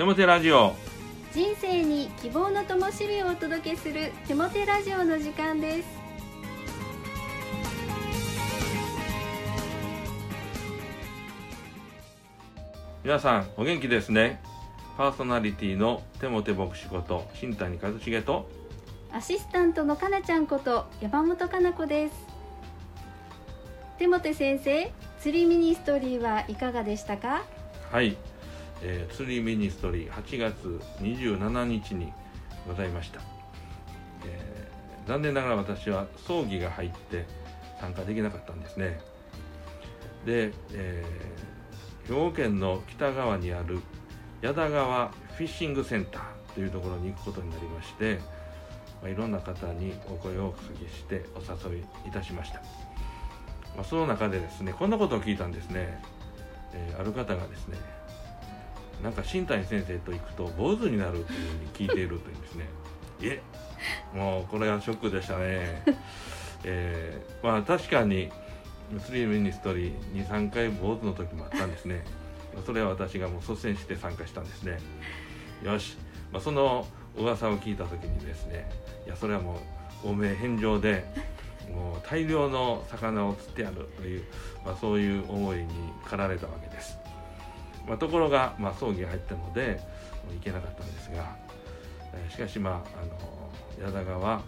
手モテラジオ。人生に希望の灯火をお届けする手モテラジオの時間です。皆さんお元気ですね。パーソナリティの手モテ牧師こと新谷和重とアシスタントのかなちゃんこと山本かな子です。手モテ先生釣りミニストリーはいかがでしたか？はい、えー、釣りミニストリー8月27日にございました、えー残念ながら私は葬儀が入って参加できなかったんですね。で、えー兵庫県の北側にある矢田川フィッシングセンターというところに行くことになりまして、まあ、いろんな方にお声をおかけしてお誘いいたしました、まあ、その中でですねこんなことを聞いたんですね、えーある方がですねなんか新谷先生と行くと坊主になるというふうに聞いているというんですね。い えもうこれはショックでしたね。えーまあ確かにスリーミニストリー23回坊主の時もあったんですね。それは私がもう率先して参加したんですね。よし、まあ、その噂を聞いた時にですね。いやそれはもう汚名返上でもう大量の魚を釣ってやるという、まあ、そういう思いに駆られたわけです、まあ、ところが、まあ、葬儀が入ったので行けなかったんですが、えーしかしまああの矢田川フ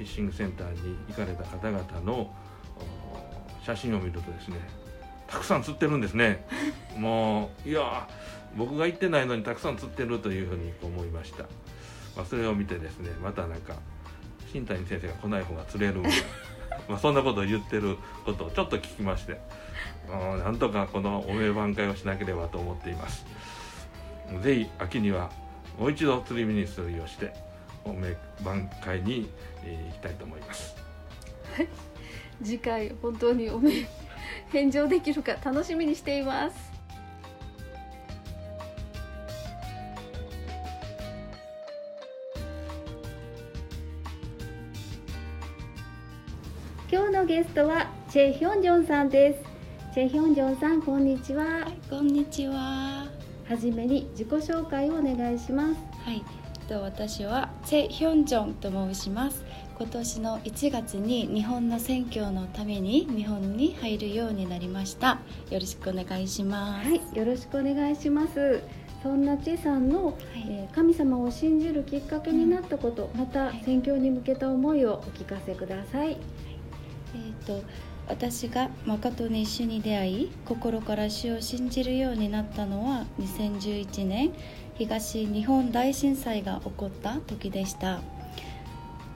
ィッシングセンターに行かれた方々のお写真を見るとですねたくさん釣ってるんですね。もういや僕が行ってないのにたくさん釣ってるというふうに思いました、まあ、それを見てですねまたなんか新谷先生が来ない方が釣れる まあそんなことを言ってることをちょっと聞きましてうんなんとかこのお名挽回をしなければと思っています。ぜひ秋にはもう一度釣りミニストリーをしてお名挽回に、えー行きたいと思います。次回本当におめ返上できるか楽しみにしています。今日のゲストはチェ・ヒョンジョンさんですチェ・ヒョンジョンさんこんにちははい、こんにちは。はじめに自己紹介をお願いしますはい、と私はチェ・ヒョンジョンと申します。今年の1月に日本の選挙のために日本に入るようになりました。よろしくお願いします。はい、よろしくお願いします。そんなチェさんの、えー神様を信じるきっかけになったこと、またはい宣教に向けた思いをお聞かせください。えっと私が誠に主に出会い心から主を信じるようになったのは2011年東日本大震災が起こった時でした。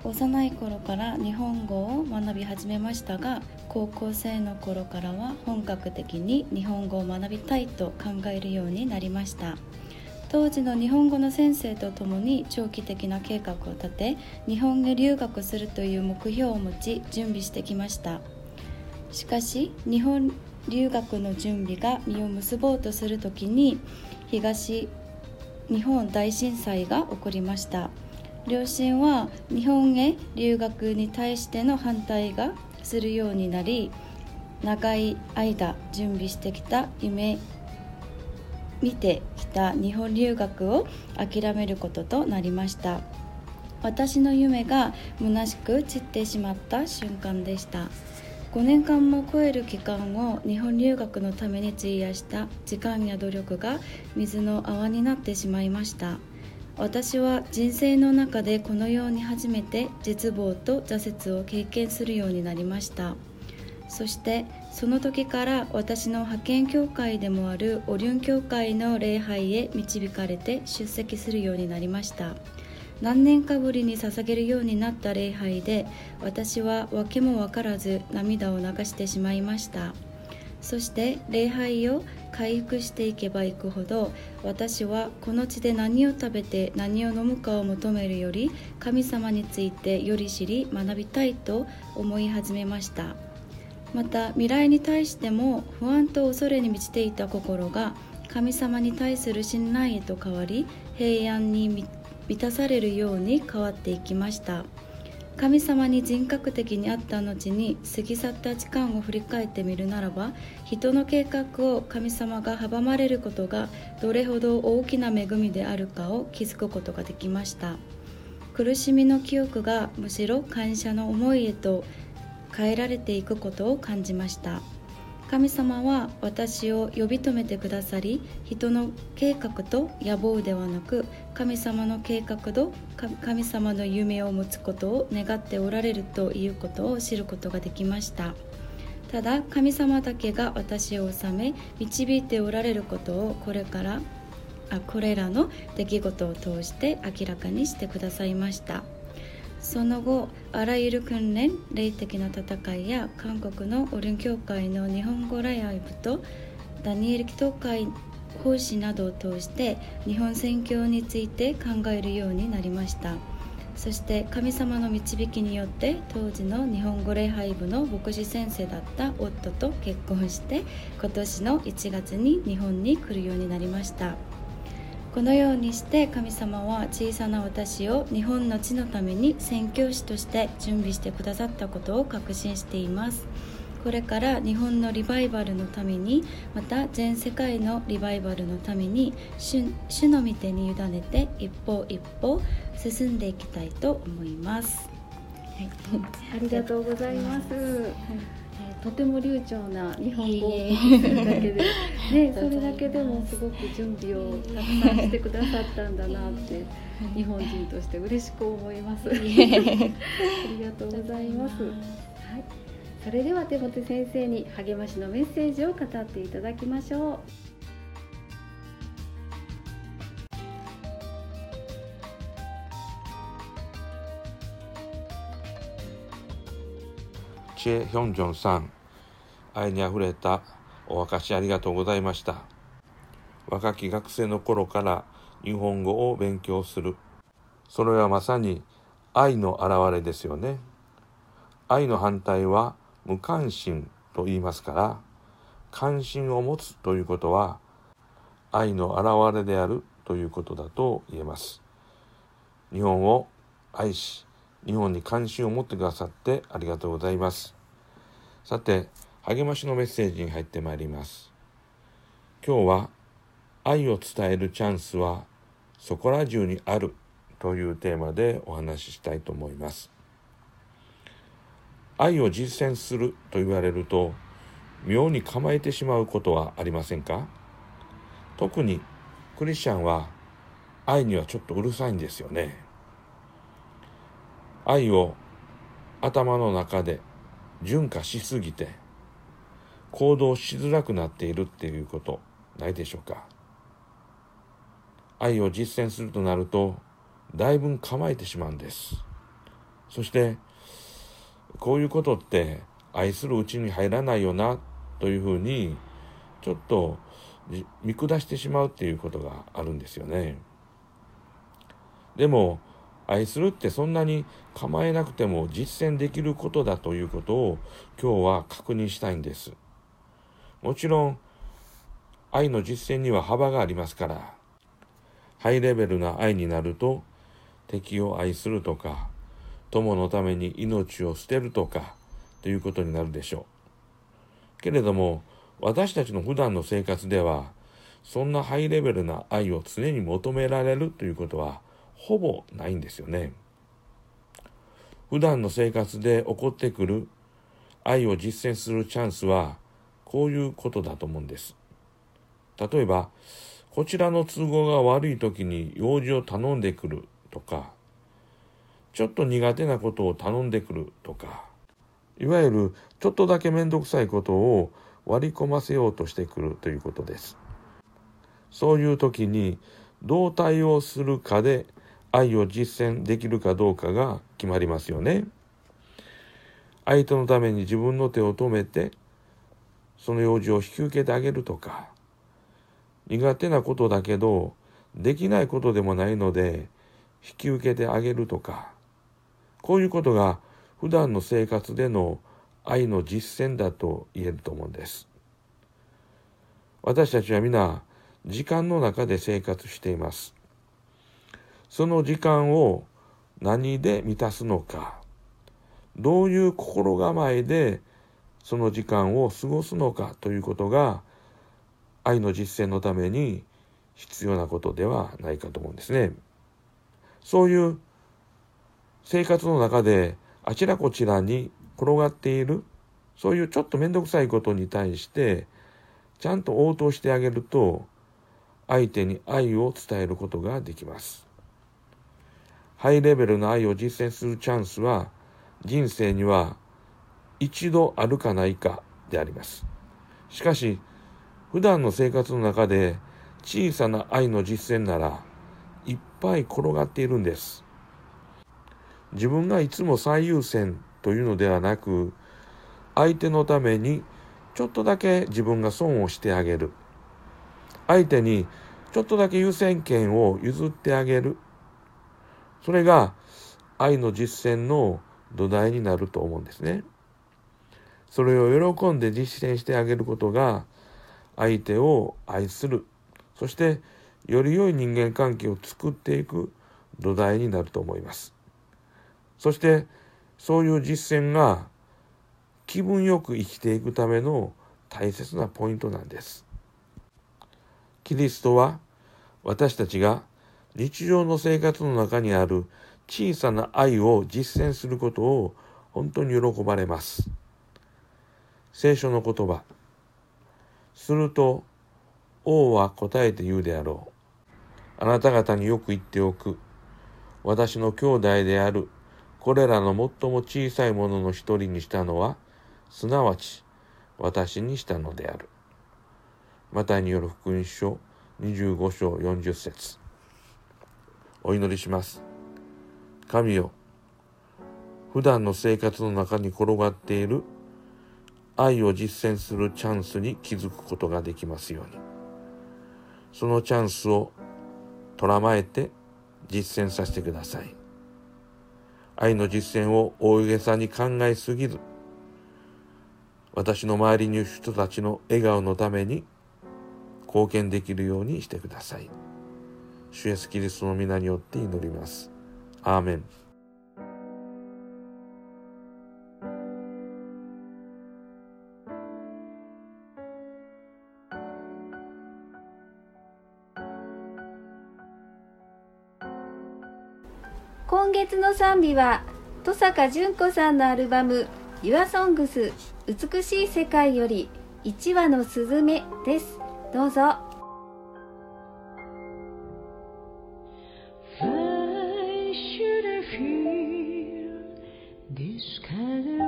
幼い頃から日本語を学び始めましたが高校生の頃からは本格的に日本語を学びたいと考えるようになりました。当時の日本語の先生と共に長期的な計画を立て日本へ留学するという目標を持ち準備してきました。しかし日本留学の準備が実を結ぼうとする時に東日本大震災が起こりました。両親は日本へ留学に対しての反対がするようになり長い間準備してきた夢見てきた日本留学を諦めることとなりました。私の夢が虚しく散ってしまった瞬間でした。5年間も超える期間を日本留学のために費やした。時間や努力が水の泡になってしまいました。私は人生の中でこのように初めて絶望と挫折を経験するようになりました。そしてその時から私の派遣教会でもあるオリュン教会の礼拝へ導かれて出席するようになりました。何年かぶりに捧げるようになった礼拝で私は訳も分からず涙を流してしまいました。そして礼拝を回復していけばいくほど私はこの地で何を食べて何を飲むかを求めるより神様についてより知り学びたいと思い始めました。また未来に対しても不安と恐れに満ちていた心が神様に対する信頼へと変わり平安に満たされるように変わっていきました。神様に人格的に会った後に過ぎ去った時間を振り返ってみるならば人の計画を神様が阻まれることがどれほど大きな恵みであるかを気づくことができました。苦しみの記憶がむしろ感謝の思いへと変えられていくことを感じました。神様は私を呼び止めてくださり人の計画と野望ではなく神様の計画と神様の夢を持つことを願っておられるということを知ることができました。ただ神様だけが私を治め導いておられることをこれからあこれらの出来事を通して明らかにしてくださいました。その後あらゆる訓練霊的な戦いや韓国のオルン教会の日本語ライブとダニエル祈祷会奉仕などを通して日本宣教について考えるようになりました。そして神様の導きによって当時の日本語礼拝部の牧師先生だった夫と結婚して今年の1月に日本に来るようになりました。このようにして神様は小さな私を日本の地のために宣教師として準備してくださったことを確信しています。これから日本のリバイバルのためにまた全世界のリバイバルのために主の御手に委ねて一歩一歩進んでいきたいと思います、はい、ありがとうございます、はいとても流暢な日本語をするだけで、ね、それだけでもすごく準備をたくさんしてくださったんだなって日本人として嬉しく思います。ありがとうございます。はい、それでは手元先生に励ましのメッセージを語っていただきましょう。チェ・ヒョンジョンさん。愛にあふれたお証しありがとうございました。若き学生の頃から日本語を勉強する。それはまさに愛の表れですよね。愛の反対は無関心と言いますから関心を持つということは愛の表れであるということだと言えます。日本を愛し日本に関心を持ってくださってありがとうございます。さて、励ましのメッセージに入ってまいります。今日は愛を伝えるチャンスはそこら中にあるというテーマでお話ししたいと思います。愛を実践すると言われると妙に構えてしまうことはありませんか？特にクリスチャンは愛にはちょっとうるさいんですよね。愛を頭の中で純化しすぎて行動しづらくなっているっていうことないでしょうか。愛を実践するとなるとだいぶ構えてしまうんです。そしてこういうことって愛するうちに入らないよなというふうにちょっと見下してしまうっていうことがあるんですよね。でも愛するってそんなに構えなくても実践できることだということを今日は確認したいんです。もちろん愛の実践には幅がありますからハイレベルな愛になると敵を愛するとか友のために命を捨てるとかということになるでしょう。けれども私たちの普段の生活ではそんなハイレベルな愛を常に求められるということはほぼないんですよね。普段の生活で起こってくる愛を実践するチャンスはこういうことだと思うんです。例えば、こちらの都合が悪い時に用事を頼んでくるとか、ちょっと苦手なことを頼んでくるとか、いわゆるちょっとだけめんどくさいことを割り込ませようとしてくるということです。そういう時にどう対応するかで愛を実践できるかどうかが決まりますよね。相手のために自分の手を止めてその用事を引き受けてあげるとか苦手なことだけどできないことでもないので引き受けてあげるとかこういうことが普段の生活での愛の実践だと言えると思うんです。私たちは皆時間の中で生活しています。その時間を何で満たすのかどういう心構えでその時間を過ごすのかということが愛の実践のために必要なことではないかと思うんですね。そういう生活の中であちらこちらに転がっているそういうちょっと面倒くさいことに対してちゃんと応答してあげると相手に愛を伝えることができます。ハイレベルな愛を実践するチャンスは人生には一度あるかないかであります。しかし、普段の生活の中で小さな愛の実践ならいっぱい転がっているんです。自分がいつも最優先というのではなく、相手のためにちょっとだけ自分が損をしてあげる。相手にちょっとだけ優先権を譲ってあげる。それが愛の実践の土台になると思うんですね。それを喜んで実践してあげることが相手を愛する。そしてより良い人間関係を作っていく土台になると思います。そしてそういう実践が気分よく生きていくための大切なポイントなんです。キリストは私たちが日常の生活の中にある小さな愛を実践することを本当に喜ばれます。聖書の言葉。すると、王は答えて言うであろう。あなた方によく言っておく。私の兄弟である、これらの最も小さいものの一人にしたのは、すなわち私にしたのである。マタイによる福音書25章40節お祈りします。神よ、普段の生活の中に転がっている愛を実践するチャンスに気づくことができますように。そのチャンスをとらまえて実践させてください。愛の実践を大げさに考えすぎず、私の周りにいる人たちの笑顔のために貢献できるようにしてください。主イエスキリストの皆によって祈ります。アーメン。今月の賛美は登坂淳子さんのアルバム「YourSongs 美しい世界」より「1羽のスズメ」ですどうぞ。Düşkerim